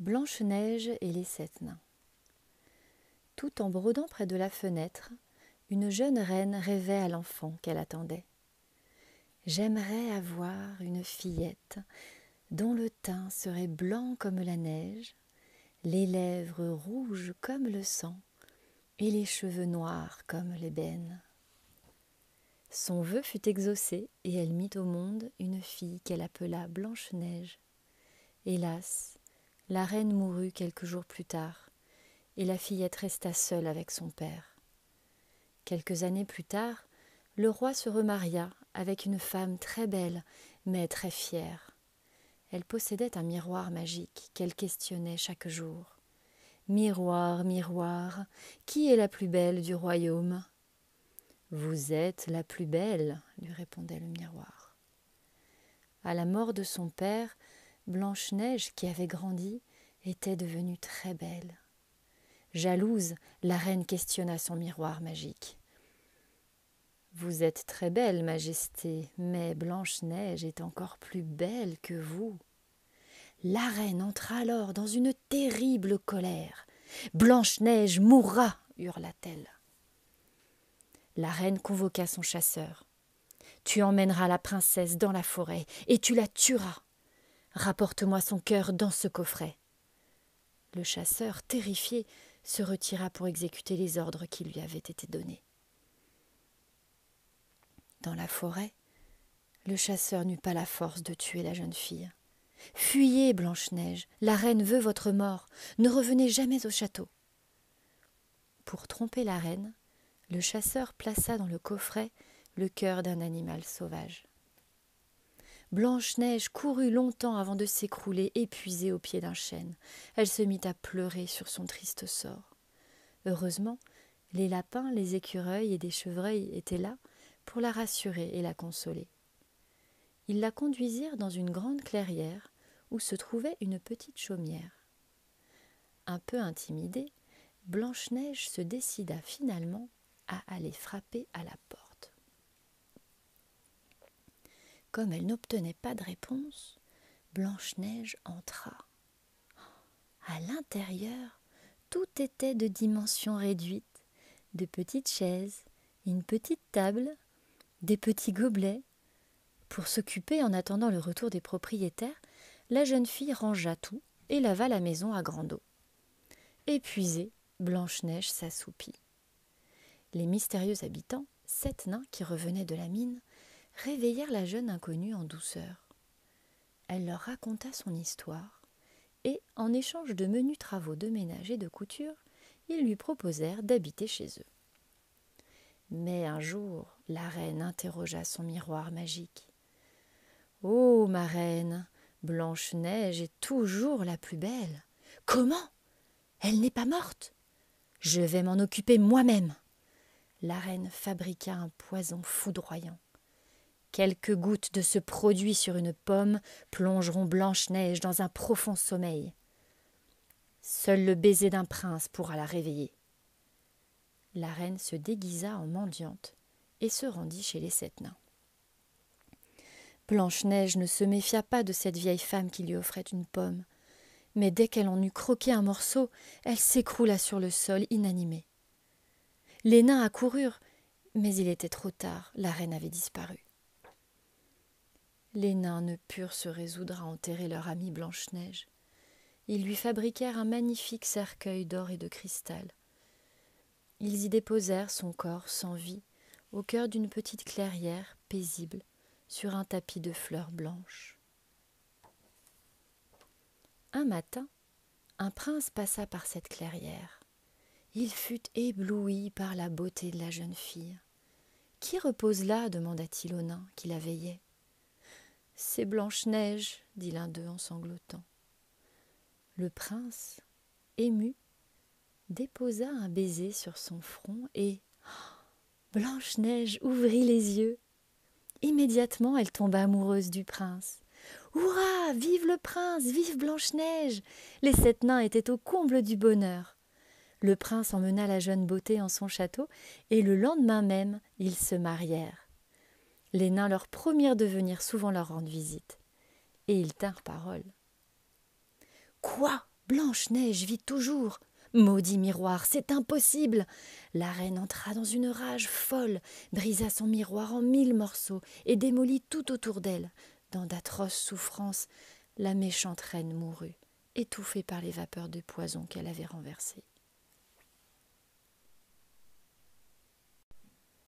Blanche-Neige et les sept nains. Tout en brodant près de la fenêtre, une jeune reine rêvait à l'enfant qu'elle attendait. J'aimerais avoir une fillette dont le teint serait blanc comme la neige, les lèvres rouges comme le sang et les cheveux noirs comme l'ébène. Son vœu fut exaucé et elle mit au monde une fille qu'elle appela Blanche-Neige. Hélas, la reine mourut quelques jours plus tard, et la fillette resta seule avec son père. Quelques années plus tard, le roi se remaria avec une femme très belle, mais très fière. Elle possédait un miroir magique qu'elle questionnait chaque jour. Miroir, miroir, qui est la plus belle du royaume Vous êtes la plus belle, lui répondait le miroir. À la mort de son père, Blanche-Neige, qui avait grandi, était devenue très belle. Jalouse, la reine questionna son miroir magique. Vous êtes très belle, Majesté, mais Blanche-Neige est encore plus belle que vous. La reine entra alors dans une terrible colère. Blanche-Neige mourra, hurla-t-elle. La reine convoqua son chasseur. Tu emmèneras la princesse dans la forêt et tu la tueras. Rapporte-moi son cœur dans ce coffret. Le chasseur, terrifié, se retira pour exécuter les ordres qui lui avaient été donnés. Dans la forêt, le chasseur n'eut pas la force de tuer la jeune fille. Fuyez, Blanche-Neige, la reine veut votre mort, ne revenez jamais au château. Pour tromper la reine, le chasseur plaça dans le coffret le cœur d'un animal sauvage. Blanche-Neige courut longtemps avant de s'écrouler, épuisée au pied d'un chêne. Elle se mit à pleurer sur son triste sort. Heureusement, les lapins, les écureuils et des chevreuils étaient là pour la rassurer et la consoler. Ils la conduisirent dans une grande clairière où se trouvait une petite chaumière. Un peu intimidée, Blanche-Neige se décida finalement à aller frapper à la porte. Comme elle n'obtenait pas de réponse, Blanche-Neige entra. À l'intérieur, tout était de dimension réduite de petites chaises, une petite table, des petits gobelets. Pour s'occuper en attendant le retour des propriétaires, la jeune fille rangea tout et lava la maison à grande eau. Épuisée, Blanche-Neige s'assoupit. Les mystérieux habitants, sept nains qui revenaient de la mine, réveillèrent la jeune inconnue en douceur. Elle leur raconta son histoire, et, en échange de menus travaux de ménage et de couture, ils lui proposèrent d'habiter chez eux. Mais un jour, la reine interrogea son miroir magique. Oh, ma reine, Blanche-Neige est toujours la plus belle. Comment? Elle n'est pas morte Je vais m'en occuper moi-même. La reine fabriqua un poison foudroyant. Quelques gouttes de ce produit sur une pomme plongeront Blanche-Neige dans un profond sommeil. Seul le baiser d'un prince pourra la réveiller. La reine se déguisa en mendiante et se rendit chez les sept nains. Blanche-Neige ne se méfia pas de cette vieille femme qui lui offrait une pomme, mais dès qu'elle en eut croqué un morceau, elle s'écroula sur le sol inanimée. Les nains accoururent, mais il était trop tard, la reine avait disparu. Les nains ne purent se résoudre à enterrer leur amie Blanche-Neige. Ils lui fabriquèrent un magnifique cercueil d'or et de cristal. Ils y déposèrent son corps sans vie au cœur d'une petite clairière paisible sur un tapis de fleurs blanches. Un matin, un prince passa par cette clairière. Il fut ébloui par la beauté de la jeune fille. Qui repose là? demanda-t-il au nain qui la veillait. C'est Blanche-Neige, dit l'un d'eux en sanglotant. Le prince, ému, déposa un baiser sur son front et Blanche-Neige ouvrit les yeux. Immédiatement, elle tomba amoureuse du prince. Hurrah Vive le prince Vive Blanche-Neige Les sept nains étaient au comble du bonheur. Le prince emmena la jeune beauté en son château, et le lendemain même, ils se marièrent. Les nains leur promirent de venir souvent leur rendre visite, et ils tinrent parole. Quoi? Blanche-Neige vit toujours? Maudit miroir, c'est impossible. La reine entra dans une rage folle, brisa son miroir en mille morceaux et démolit tout autour d'elle. Dans d'atroces souffrances, la méchante reine mourut, étouffée par les vapeurs de poison qu'elle avait renversées.